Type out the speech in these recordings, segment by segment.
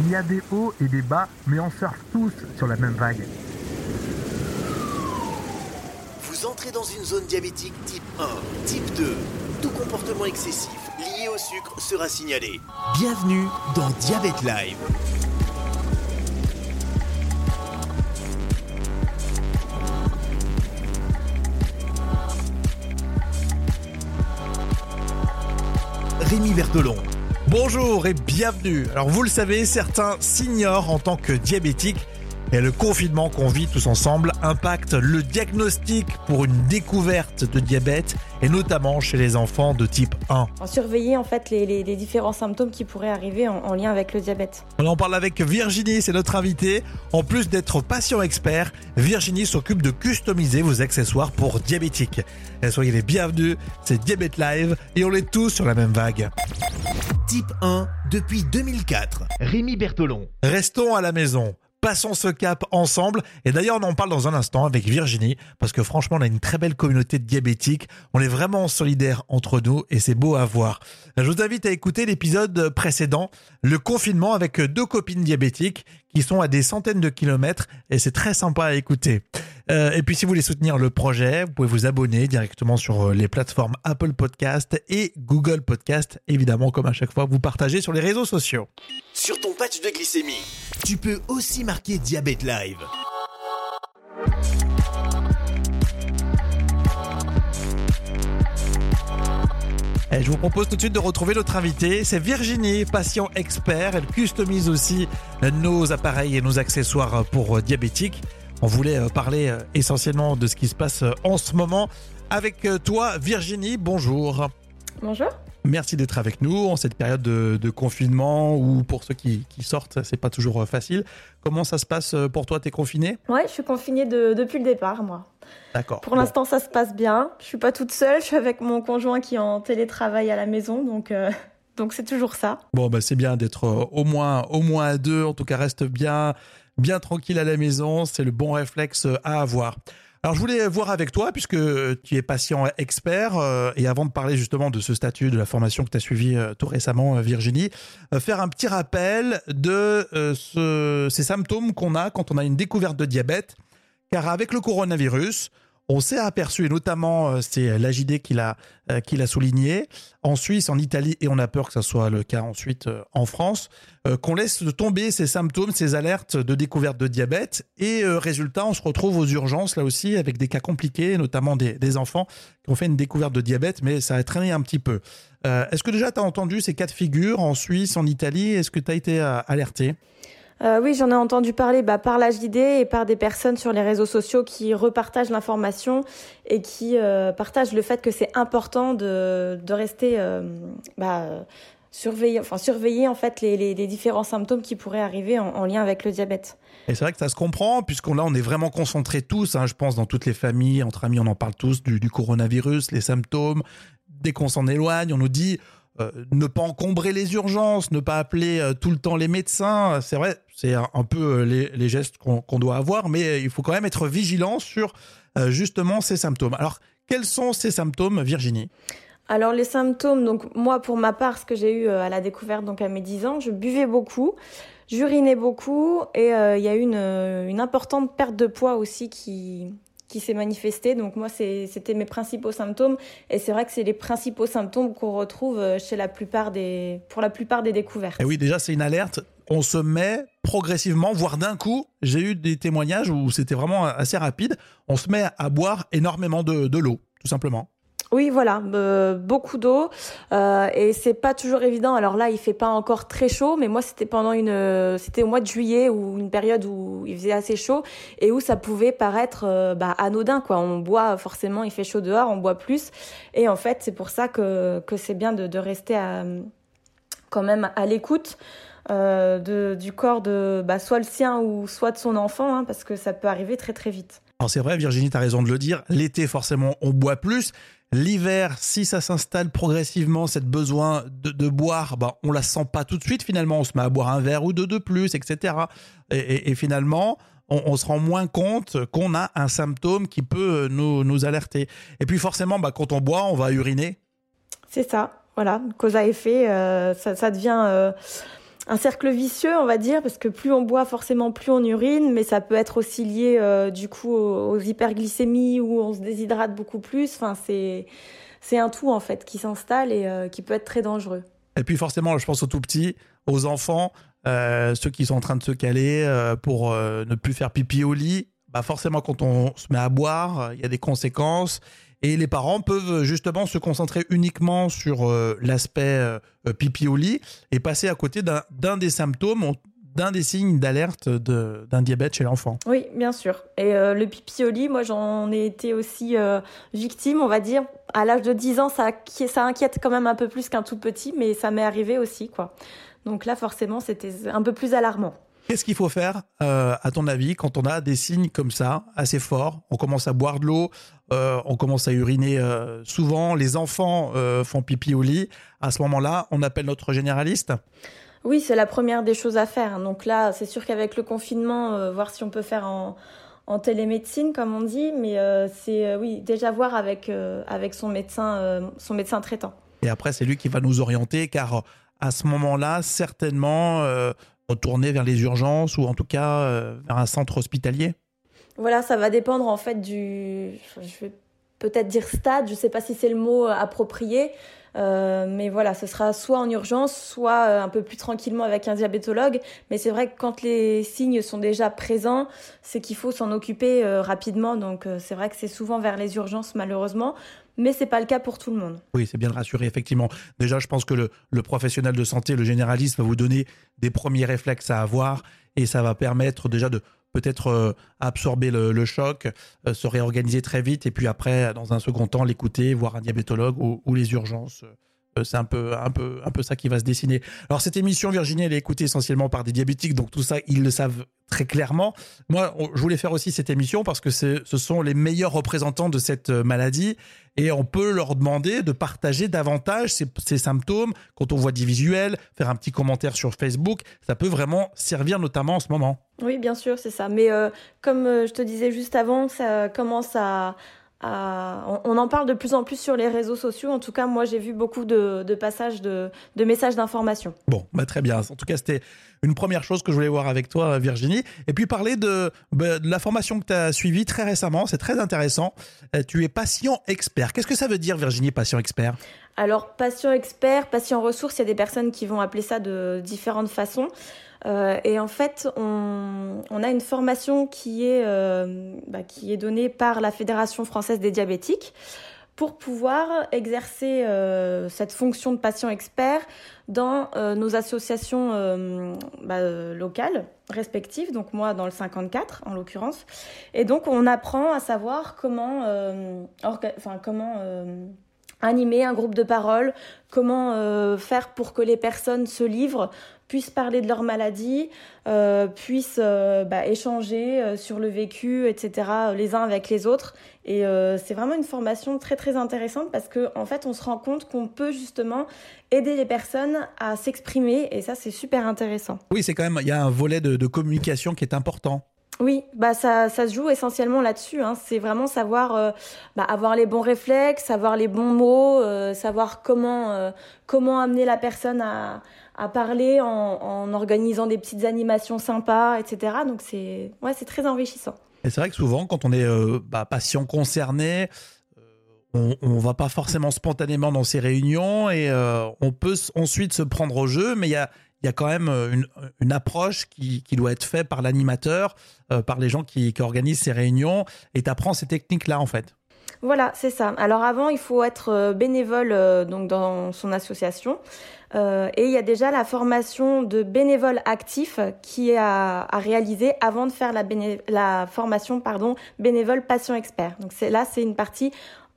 Il y a des hauts et des bas, mais on surfe tous sur la même vague. Vous entrez dans une zone diabétique type 1, type 2. Tout comportement excessif lié au sucre sera signalé. Bienvenue dans Diabète Live. Rémi Bertolon. Bonjour et bienvenue. Alors vous le savez, certains s'ignorent en tant que diabétiques et le confinement qu'on vit tous ensemble impacte le diagnostic pour une découverte de diabète et notamment chez les enfants de type 1. En surveiller en fait les, les- les différents symptômes qui pourraient arriver en, en lien avec le diabète. On en parle avec Virginie, c'est notre invitée. En plus d'être patient expert, Virginie s'occupe de customiser vos accessoires pour diabétiques. Et soyez les bienvenus, c'est Diabète Live et on est tous sur la même vague. Type 1 depuis 2004. Rémi Bertolon. Restons à la maison. Passons ce cap ensemble. Et d'ailleurs, on en parle dans un instant avec Virginie, parce que franchement, on a une très belle communauté de diabétiques. On est vraiment solidaires entre nous et c'est beau à voir. Je vous invite à écouter l'épisode précédent, le confinement avec deux copines diabétiques qui sont à des centaines de kilomètres et c'est très sympa à écouter. Euh, et puis si vous voulez soutenir le projet, vous pouvez vous abonner directement sur euh, les plateformes Apple Podcast et Google Podcast. Évidemment, comme à chaque fois, vous partagez sur les réseaux sociaux. Sur ton patch de glycémie, tu peux aussi marquer Diabète Live. Et je vous propose tout de suite de retrouver notre invitée. C'est Virginie, patient expert. Elle customise aussi nos appareils et nos accessoires pour euh, diabétiques. On voulait euh, parler euh, essentiellement de ce qui se passe euh, en ce moment. Avec euh, toi, Virginie, bonjour. Bonjour. Merci d'être avec nous en cette période de, de confinement ou pour ceux qui, qui sortent, c'est pas toujours euh, facile. Comment ça se passe euh, pour toi? T'es confiné Ouais, je suis confinée de- depuis le départ, moi. D'accord. Pour Bon. l'instant, ça se passe bien. Je suis pas toute seule. Je suis avec mon conjoint qui est en télétravail à la maison, donc euh, donc c'est toujours ça. Bon, bah, c'est bien d'être au moins, au moins à deux. En tout cas, reste bien, bien tranquille à la maison. C'est le bon réflexe à avoir. Alors, je voulais voir avec toi, puisque tu es patient expert, euh, et avant de parler justement de ce statut, de la formation que tu as suivie euh, tout récemment, euh, Virginie, faire un petit rappel de ce- ces symptômes qu'on a quand on a une découverte de diabète. Car avec le coronavirus, on s'est aperçu, et notamment euh, c'est l'AJD qui l'a euh, qui l'a souligné, en Suisse, en Italie, et on a peur que ça soit le cas ensuite euh, en France, euh, qu'on laisse tomber ces symptômes, ces alertes de découverte de diabète, et euh, résultat, on se retrouve aux urgences là aussi avec des cas compliqués, notamment des, des enfants qui ont fait une découverte de diabète, mais ça a traîné un petit peu. Euh, Est-ce que déjà tu as entendu ces cas de figure en Suisse, en Italie? Est-ce que tu as été euh, alerté? Euh, oui, j'en ai entendu parler bah, par l'HJD et par des personnes sur les réseaux sociaux qui repartagent l'information et qui euh, partagent le fait que c'est important de, de rester euh, bah, surveiller, enfin surveiller en fait les, les, différents symptômes qui pourraient arriver en, en lien avec le diabète. Et c'est vrai que ça se comprend, puisqu'on là, on est vraiment concentrés tous, hein, je pense, dans toutes les familles, entre amis, on en parle tous du, coronavirus, les symptômes. Dès qu'on s'en éloigne, on nous dit euh, ne pas encombrer les urgences, ne pas appeler tout le temps les médecins. C'est vrai, c'est un, un peu euh, les, les gestes qu'on doit avoir, mais euh, il faut quand même être vigilant sur euh, justement ces symptômes. Alors, quels sont ces symptômes, Virginie? Alors les symptômes, donc moi pour ma part, ce que j'ai eu à la découverte donc à mes 10 ans, je buvais beaucoup, j'urinais beaucoup et euh, il y a eu une, une importante perte de poids aussi qui qui s'est manifestée. Donc moi c'était mes principaux symptômes et c'est vrai que c'est les principaux symptômes qu'on retrouve chez la plupart des pour la plupart des découvertes. Et oui, déjà, c'est une alerte. On se met progressivement, voire d'un coup. J'ai eu des témoignages où c'était vraiment assez rapide. On se met à boire énormément de, de l'eau, tout simplement. Oui, voilà, euh, beaucoup d'eau euh, et c'est pas toujours évident. Alors là, il fait pas encore très chaud, mais moi c'était pendant une, euh, c'était au mois de juillet ou une période où il faisait assez chaud et où ça pouvait paraître euh, bah, anodin quoi. On boit forcément, il fait chaud dehors, on boit plus et en fait c'est pour ça que que c'est bien de, rester quand même à l'écoute. Euh, de, du corps de bah, soit le sien ou soit de son enfant, hein, parce que ça peut arriver très très vite. Alors c'est vrai, Virginie, tu as raison de le dire. L'été, forcément, on boit plus. L'hiver, si ça s'installe progressivement, cette besoin de, de boire, bah, on la sent pas tout de suite. Finalement, on se met à boire un verre ou deux de plus, etc. Et, et- et finalement, on, on se rend moins compte qu'on a un symptôme qui peut nous, nous alerter. Et puis forcément, bah, quand on boit, on va uriner. C'est ça, voilà, cause à effet, euh, ça, ça devient euh, un cercle vicieux, on va dire, parce que plus on boit, forcément plus on urine, mais ça peut être aussi lié euh, du coup aux, hyperglycémies où on se déshydrate beaucoup plus. Enfin, c'est un tout en fait qui s'installe et euh, qui peut être très dangereux. Et puis forcément, je pense aux tout petits, aux enfants, euh, ceux qui sont en train de se caler pour ne plus faire pipi au lit. Bah forcément, quand on se met à boire, il y a des conséquences. Et les parents peuvent justement se concentrer uniquement sur euh, l'aspect euh, pipi au lit et passer à côté d'un des symptômes, d'un des signes d'alerte d'un diabète chez l'enfant. Oui, bien sûr. Et euh, le pipi au lit, moi j'en ai été aussi victime, on va dire. À l'âge de 10 ans, ça, ça inquiète quand même un peu plus qu'un tout petit, mais ça m'est arrivé aussi. quoi. Donc là, forcément, c'était un peu plus alarmant. Qu'est-ce qu'il faut faire, euh, à ton avis, quand on a des signes comme ça, assez forts? On commence à boire de l'eau, euh, on commence à uriner euh, souvent, les enfants font pipi au lit. À ce moment-là, on appelle notre généraliste Oui, c'est la première des choses à faire. Donc là, c'est sûr qu'avec le confinement, voir si on peut faire en, en télémédecine, comme on dit, mais c'est oui déjà voir avec avec son médecin, son médecin traitant. Et après, c'est lui qui va nous orienter, car à ce moment-là, certainement retourner vers les urgences ou en tout cas euh, vers un centre hospitalier? Voilà, ça va dépendre en fait du, je vais peut-être dire stade, je ne sais pas si c'est le mot euh, approprié, euh, mais voilà, ce sera soit en urgence, soit un peu plus tranquillement avec un diabétologue. Mais c'est vrai que quand les signes sont déjà présents, c'est qu'il faut s'en occuper rapidement. Donc c'est vrai que c'est souvent vers les urgences malheureusement mais c'est pas le cas pour tout le monde. Oui, c'est bien de rassurer, effectivement. Déjà, je pense que le, professionnel de santé, le généraliste, va vous donner des premiers réflexes à avoir et ça va permettre déjà de peut-être euh, absorber le, choc, euh, se réorganiser très vite et puis après, dans un second temps, l'écouter, voir un diabétologue ou, les urgences. Euh, c'est un peu, un, peu, un peu ça qui va se dessiner. Alors cette émission, Virginie, elle est écoutée essentiellement par des diabétiques, donc tout ça, ils le savent très clairement. Moi, je voulais faire aussi cette émission parce que ce sont les meilleurs représentants de cette euh, maladie et on peut leur demander de partager davantage ces, symptômes. Quand on voit des visuels, faire un petit commentaire sur Facebook, ça peut vraiment servir notamment en ce moment. Oui, bien sûr, c'est ça. Mais euh, comme je te disais juste avant, ça commence à, on, en parle de plus en plus sur les réseaux sociaux. En tout cas, moi, j'ai vu beaucoup de, passages de, messages d'information. Bon, bah, très bien. En tout cas, c'était une première chose que je voulais voir avec toi, Virginie. Et puis parler de, bah, la formation que tu as suivie très récemment. C'est très intéressant. Euh, tu es patient expert. Qu'est-ce que ça veut dire, Virginie, patient expert? Alors, patient expert, patient ressource, il y a des personnes qui vont appeler ça de différentes façons. Euh, et en fait, on, a une formation qui est, euh, bah, qui est donnée par la Fédération française des diabétiques pour pouvoir exercer euh, cette fonction de patient expert dans nos associations bah, locales respectives, donc moi dans le 54 en l'occurrence. Et donc on apprend à savoir comment, animer un groupe de parole, comment faire pour que les personnes se livrent puissent parler de leur maladie, euh, puissent euh, bah, échanger euh, sur le vécu, etc., les uns avec les autres. Et c'est vraiment une formation très très intéressante parce qu'en en fait, on se rend compte qu'on peut justement aider les personnes à s'exprimer et ça, c'est super intéressant. Oui, c'est quand même, il y a un volet de, communication qui est important. Oui, bah ça, ça se joue essentiellement là-dessus. Hein. C'est vraiment savoir bah, avoir les bons réflexes, savoir les bons mots, savoir comment comment amener la personne à, parler en, organisant des petites animations sympas, etc. Donc c'est ouais, c'est très enrichissant. Et c'est vrai que souvent, quand on est euh, bah, patient concerné, euh, on ne va pas forcément spontanément dans ces réunions et euh, on peut ensuite se prendre au jeu, mais il y a, y a quand même une, une approche qui, qui, doit être faite par l'animateur, par les gens qui, qui, organisent ces réunions, et tu apprends ces techniques-là en fait. Voilà, c'est ça. Alors avant, il faut être bénévole donc dans son association. Euh, et il y a déjà la formation de bénévole actif qui est à, réaliser avant de faire la, la formation pardon, bénévole patient expert. Donc là, c'est une partie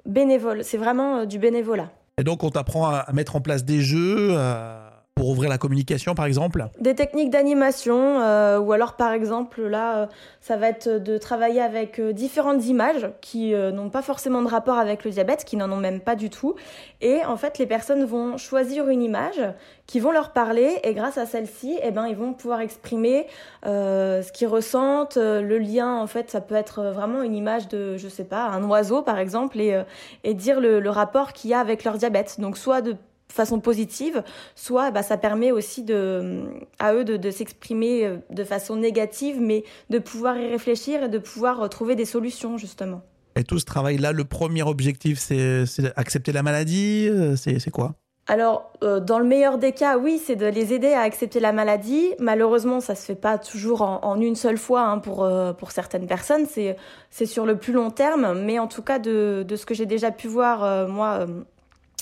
bénévole. C'est vraiment euh, du bénévolat. Et donc, on t'apprend à mettre en place des jeux, à pour ouvrir la communication, par exemple Des techniques d'animation, euh, ou alors par exemple, là, euh, ça va être de travailler avec euh, différentes images qui n'ont pas forcément de rapport avec le diabète, qui n'en ont même pas du tout. Et en fait, les personnes vont choisir une image qui vont leur parler, et grâce à celle-ci, eh ben, ils vont pouvoir exprimer ce qu'ils ressentent, le lien. En fait, ça peut être vraiment une image de, je sais pas, un oiseau, par exemple, et, dire le, le rapport qu'il y a avec leur diabète. Donc, soit de façon positive, soit bah, ça permet aussi de, à eux de, de s'exprimer euh, de façon négative, mais de pouvoir y réfléchir et de pouvoir trouver des solutions justement. Et tout ce travail-là, le premier objectif, c'est accepter la maladie C'est quoi? Alors, euh, dans le meilleur des cas, oui, c'est de les aider à accepter la maladie. Malheureusement, ça se fait pas toujours en, une seule fois hein, pour euh, pour certaines personnes. C'est c'est sur le plus long terme, mais en tout cas de de ce que j'ai déjà pu voir euh, moi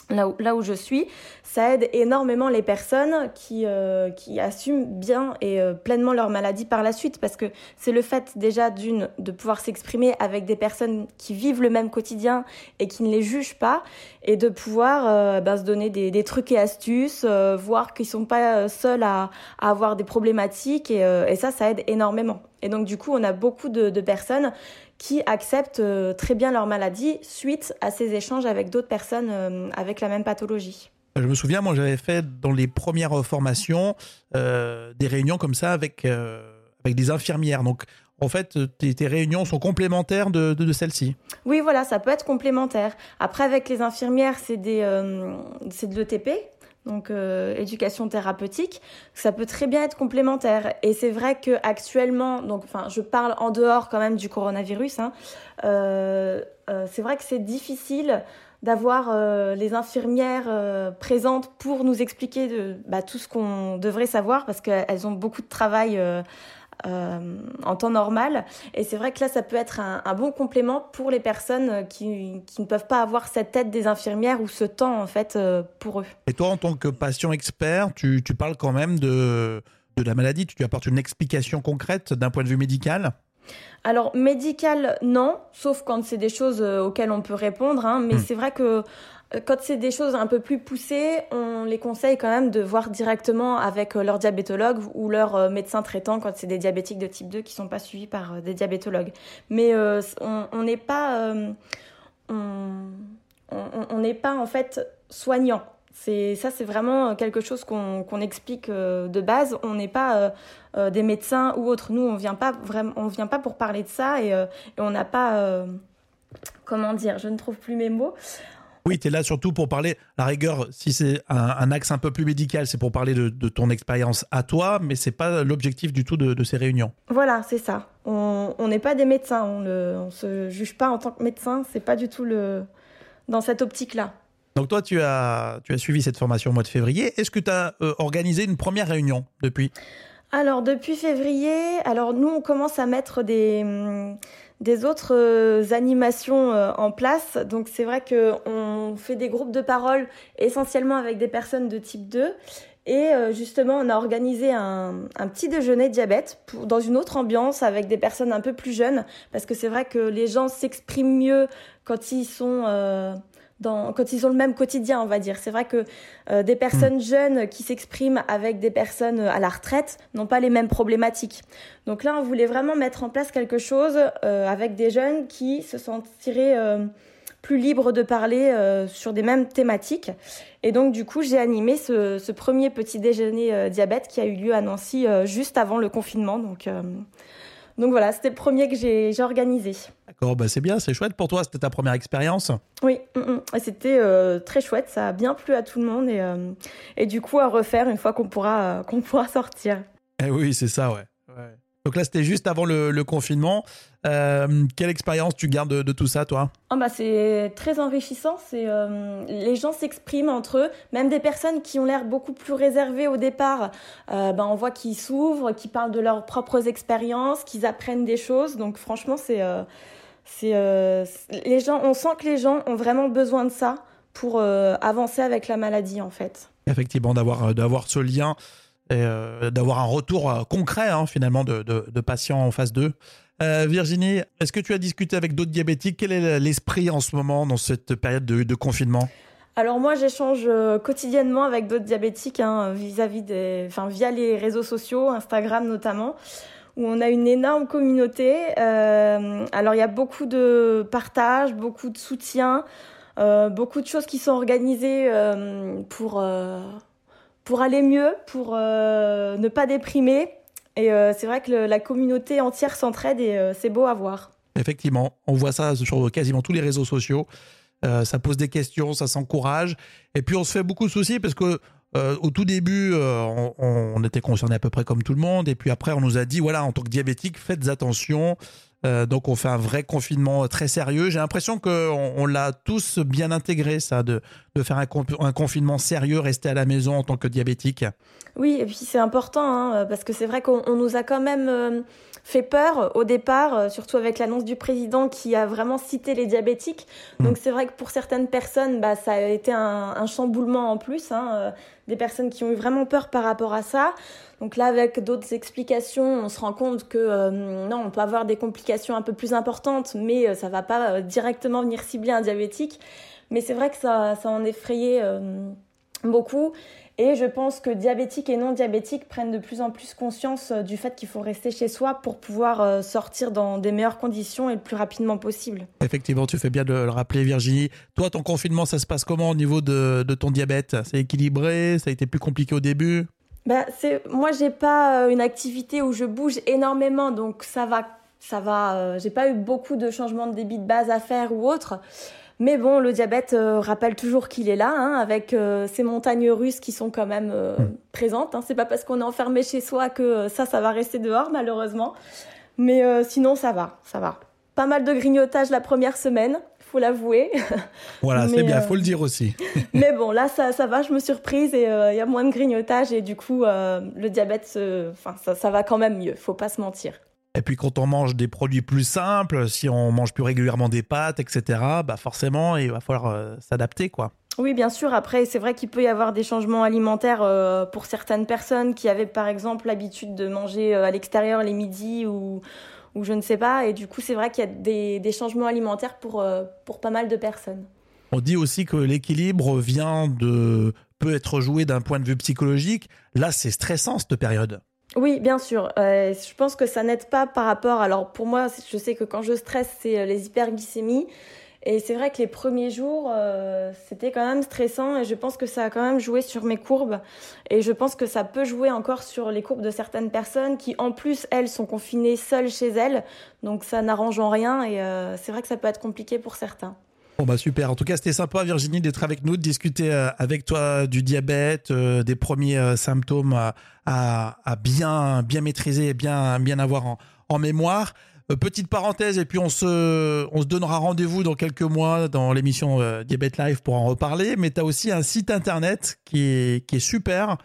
là où, je suis, ça aide énormément les personnes qui, euh, qui assument bien et euh, pleinement leur maladie par la suite, parce que c'est le fait déjà d'une de pouvoir s'exprimer avec des personnes qui vivent le même quotidien et qui ne les jugent pas, et de pouvoir euh, ben, se donner des, des, trucs et astuces, voir qu'ils sont pas seuls à, à, avoir des problématiques, et, et, ça, ça aide énormément. Et donc du coup, on a beaucoup de, de personnes qui acceptent euh, très bien leur maladie suite à ces échanges avec d'autres personnes euh, avec la même pathologie. Je me souviens, moi j'avais fait dans les premières formations euh, des réunions comme ça avec, avec des infirmières. Donc en fait, tes, réunions sont complémentaires de, de, celles-ci. Oui, voilà, ça peut être complémentaire. Après, avec les infirmières, c'est de l'ETP, donc euh, éducation thérapeutique, ça peut très bien être complémentaire. Et c'est vrai que actuellement, donc enfin, je parle en dehors quand même du coronavirus. Hein, euh, euh, c'est vrai que c'est difficile d'avoir les infirmières présentes pour nous expliquer bah, tout ce qu'on devrait savoir parce qu'elles ont beaucoup de travail euh, en temps normal. Et c'est vrai que là, ça peut être un, bon complément pour les personnes qui, ne peuvent pas avoir cette aide des infirmières ou ce temps, en fait, euh, pour eux. Et toi, en tant que patient expert, tu, tu parles quand même de, de la maladie Tu apportes une explication concrète d'un point de vue médical? Alors médical non, sauf quand c'est des choses euh, auxquelles on peut répondre. Hein, mais hmm. c'est vrai que euh, quand c'est des choses un peu plus poussées, on les conseille quand même de voir directement avec euh, leur diabétologue ou leur médecin traitant quand c'est des diabétiques de type 2 qui sont pas suivis par des diabétologues. Mais on n'est pas on n'est pas en fait soignant. C'est ça, c'est vraiment quelque chose qu'on explique de base. On n'est pas euh, des médecins ou autres. Nous, on vient pas vraiment, on vient pas pour parler de ça et, euh, on n'a pas, euh, comment dire, je ne trouve plus mes mots. Oui, tu es là surtout pour parler, la rigueur, si c'est un, axe un peu plus médical, c'est pour parler de, ton expérience à toi, mais c'est pas l'objectif du tout de, ces réunions. Voilà, c'est ça. On n'est pas des médecins, on ne se juge pas en tant que médecin, c'est pas du tout le, dans cette optique-là. Donc toi, tu as, tu as suivi cette formation au mois de février. Est-ce que tu as organisé une première réunion depuis? Alors depuis février, alors nous on commence à mettre des hum, des autres euh, animations euh, en place. Donc c'est vrai que on fait des groupes de parole essentiellement avec des personnes de type 2 et euh, justement, on a organisé un, un petit déjeuner diabète dans une autre ambiance avec des personnes un peu plus jeunes, parce que c'est vrai que les gens s'expriment mieux quand ils sont quand ils ont le même quotidien, on va dire. C'est vrai que euh, des personnes hmm. jeunes qui s'expriment avec des personnes à la retraite n'ont pas les mêmes problématiques. Donc là, on voulait vraiment mettre en place quelque chose euh, avec des jeunes qui se sentiraient euh, plus libres de parler sur des mêmes thématiques. Et donc, du coup, j'ai animé ce, ce, premier petit déjeuner diabète qui a eu lieu à Nancy juste avant le confinement. Donc, donc voilà, c'était le premier que j'ai organisé. D'accord, bah c'est bien, c'est chouette pour toi, c'était ta première expérience Oui, mm, mm. c'était euh, très chouette, ça a bien plu à tout le monde et, euh, et du coup à refaire une fois qu'on pourra, euh, qu'on pourra sortir. Eh oui, c'est ça, ouais. ouais. Donc là, c'était juste avant le, confinement. Euh, quelle expérience tu gardes de, tout ça, toi? Oh bah C'est très enrichissant. C'est euh, les gens s'expriment entre eux, même des personnes qui ont l'air beaucoup plus réservées au départ. Euh, bah, on voit qu'ils s'ouvrent, qu'ils parlent de leurs propres expériences, qu'ils apprennent des choses. Donc franchement, c'est c'est les gens. On sent que les gens ont vraiment besoin de ça pour avancer avec la maladie, en fait. Effectivement, d'avoir d'avoir ce lien et euh, d'avoir un retour euh, concret hein, finalement de, de, patients en phase 2. Euh, Virginie, est-ce que tu as discuté avec d'autres diabétiques? Quel est l'esprit en ce moment dans cette période de, confinement? Alors moi, j'échange quotidiennement avec d'autres diabétiques hein, vis-à-vis des, enfin via les réseaux sociaux, Instagram notamment, où on a une énorme communauté. alors il y a beaucoup de partage, beaucoup de soutien, beaucoup de choses qui sont organisées pour pour aller mieux, pour euh, ne pas déprimer. Et euh, c'est vrai que la communauté entière s'entraide et euh, c'est beau à voir. Effectivement, on voit ça sur quasiment tous les réseaux sociaux. Euh, ça pose des questions, ça s'encourage. Et puis on se fait beaucoup de soucis parce que euh, au tout début, on, on, était concerné à peu près comme tout le monde. Et puis après, on nous a dit voilà, en tant que diabétique, faites attention. Euh, donc on fait un vrai confinement très sérieux. J'ai l'impression qu'on on, l'a tous bien intégré, ça, de, de faire un, un, confinement sérieux, rester à la maison en tant que diabétique. Oui, et puis c'est important, hein, parce que c'est vrai qu'on nous a quand même euh, fait peur au départ, euh, surtout avec l'annonce du président qui a vraiment cité les diabétiques. Mmh. Donc c'est vrai que pour certaines personnes, bah, ça a été un, un chamboulement en plus, hein, des personnes qui ont eu vraiment peur par rapport à ça. Donc là, avec d'autres explications, on se rend compte que euh, non, on peut avoir des complications un peu plus importantes, mais euh, ça va pas euh, directement venir cibler un diabétique. Mais c'est vrai que ça, ça en effrayait beaucoup. Et je pense que diabétiques et non diabétiques prennent de plus en plus conscience du fait qu'il faut rester chez soi pour pouvoir sortir dans des meilleures conditions et le plus rapidement possible. Effectivement, tu fais bien de le rappeler, Virginie. Toi, ton confinement, ça se passe comment au niveau de, de ton diabète? C'est équilibré? Ça a été plus compliqué au début? Bah, c'est moi j'ai pas euh, une activité où je bouge énormément donc ça va ça va euh, j'ai pas eu beaucoup de changements de débit de base à faire ou autre mais bon le diabète euh, rappelle toujours qu'il est là hein, avec ces montagnes russes qui sont quand même hmm. présentes hein. c'est pas parce qu'on est enfermé chez soi que ça ça va rester dehors malheureusement mais sinon ça va ça va pas mal de grignotage la première semaine faut l'avouer. Voilà, c'est bien, euh, faut le dire aussi. mais bon, là, ça, ça va, je me suis reprise et il euh, y a moins de grignotage et du coup, euh, le diabète, enfin, ça, ça va quand même mieux, faut pas se mentir. Et puis quand on mange des produits plus simples, si on mange plus régulièrement des pâtes, etc., bah forcément, il va falloir s'adapter, quoi. Oui, bien sûr. Après, c'est vrai qu'il peut y avoir des changements alimentaires pour certaines personnes qui avaient, par exemple, l'habitude de manger à l'extérieur les midis ou, ou je ne sais pas. Et du coup, c'est vrai qu'il y a des, des, changements alimentaires pour, euh, pour pas mal de personnes. On dit aussi que l'équilibre vient de peut être joué d'un point de vue psychologique. Là, c'est stressant cette période. Oui, bien sûr. Euh, je pense que ça n'aide pas par rapport. Alors pour moi, je sais que quand je stresse, c'est euh, les hyperglycémies. Et c'est vrai que les premiers jours, euh, c'était quand même stressant et je pense que ça a quand même joué sur mes courbes. Et je pense que ça peut jouer encore sur les courbes de certaines personnes qui, en plus, elles, sont confinées seules chez elles. Donc ça n'arrange en rien et euh, c'est vrai que ça peut être compliqué pour certains. Bon bah super. En tout cas, c'était sympa Virginie d'être avec nous, de discuter euh, avec toi du diabète, des premiers symptômes à, bien bien maîtriser et bien bien avoir en, mémoire. Euh, petite parenthèse, et puis on se, on se donnera rendez-vous dans quelques mois dans l'émission euh, Diabète Live pour en reparler. Mais tu as aussi un site internet qui est, qui est super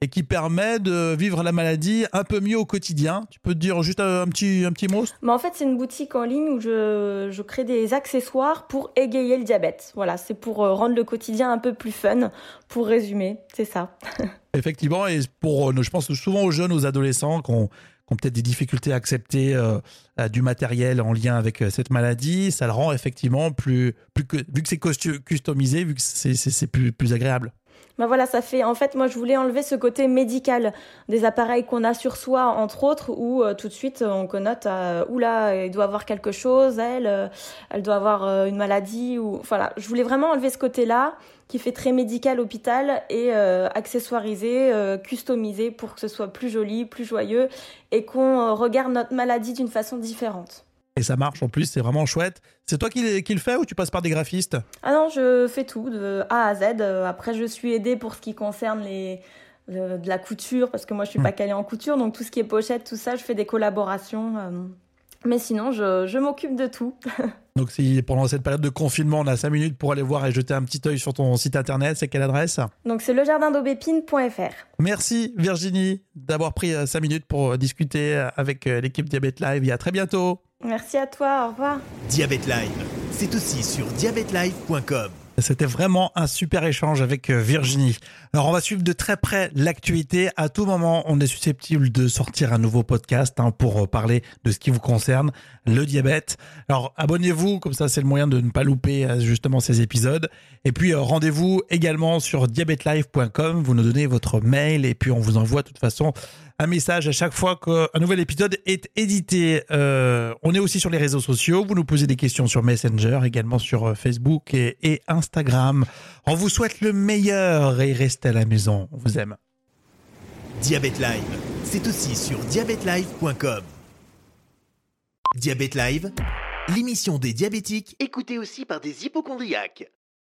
et qui permet de vivre la maladie un peu mieux au quotidien. Tu peux te dire juste un petit, un petit mot? Mais En fait, c'est une boutique en ligne où je, je, crée des accessoires pour égayer le diabète. Voilà, c'est pour euh, rendre le quotidien un peu plus fun, pour résumer, c'est ça. Effectivement, et pour, je pense souvent aux jeunes, aux adolescents qu'on ont peut-être des difficultés à accepter euh, euh, du matériel en lien avec euh, cette maladie, ça le rend effectivement plus, plus que, vu que c'est customisé, vu que c'est plus, plus agréable. Ben voilà, ça fait. En fait, moi, je voulais enlever ce côté médical des appareils qu'on a sur soi, entre autres, où tout de suite on connote, euh, oula, il doit avoir quelque chose, elle, elle doit avoir une maladie, ou voilà. Je voulais vraiment enlever ce côté-là qui fait très médical hôpital et euh, accessoirisé, euh, customisé pour que ce soit plus joli, plus joyeux et qu'on euh, regarde notre maladie d'une façon différente. Et ça marche en plus, c'est vraiment chouette. C'est toi qui, qui, le fais ou tu passes par des graphistes? Ah non, je fais tout de A à Z. Après, je suis aidée pour ce qui concerne les, de la couture parce que moi je suis pas hmm. calée en couture, donc tout ce qui est pochette, tout ça, je fais des collaborations. Mais sinon, je, je m'occupe de tout. Donc si pendant cette période de confinement, on a 5 minutes pour aller voir et jeter un petit œil sur ton site internet, c'est quelle adresse? Donc c'est lejardindaubépine.fr. Merci Virginie d'avoir pris 5 euh, minutes pour euh, discuter euh, avec l'équipe Diabète Live. Et à très bientôt. Merci à toi, au revoir. Diabète Live, c'est aussi sur diabètelive.com. C'était vraiment un super échange avec euh, Virginie. Alors on va suivre de très près l'actualité. À tout moment, on est susceptible de sortir un nouveau podcast hein, pour euh, parler de ce qui vous concerne, le diabète. Alors abonnez-vous, comme ça c'est le moyen de ne pas louper euh, justement ces épisodes. Et puis rendez-vous également sur diabetelive.com. Vous nous donnez votre mail et puis on vous envoie de toute façon un message à chaque fois qu'un nouvel épisode est édité. Euh, on est aussi sur les réseaux sociaux. Vous nous posez des questions sur Messenger, également sur euh, Facebook et, et Instagram. On vous souhaite le meilleur et restez à la maison. On vous aime. Diabète Live, c'est aussi sur diabètelive.com. Diabète Live, L'émission des diabétiques, écoutée aussi par des hypochondriaques.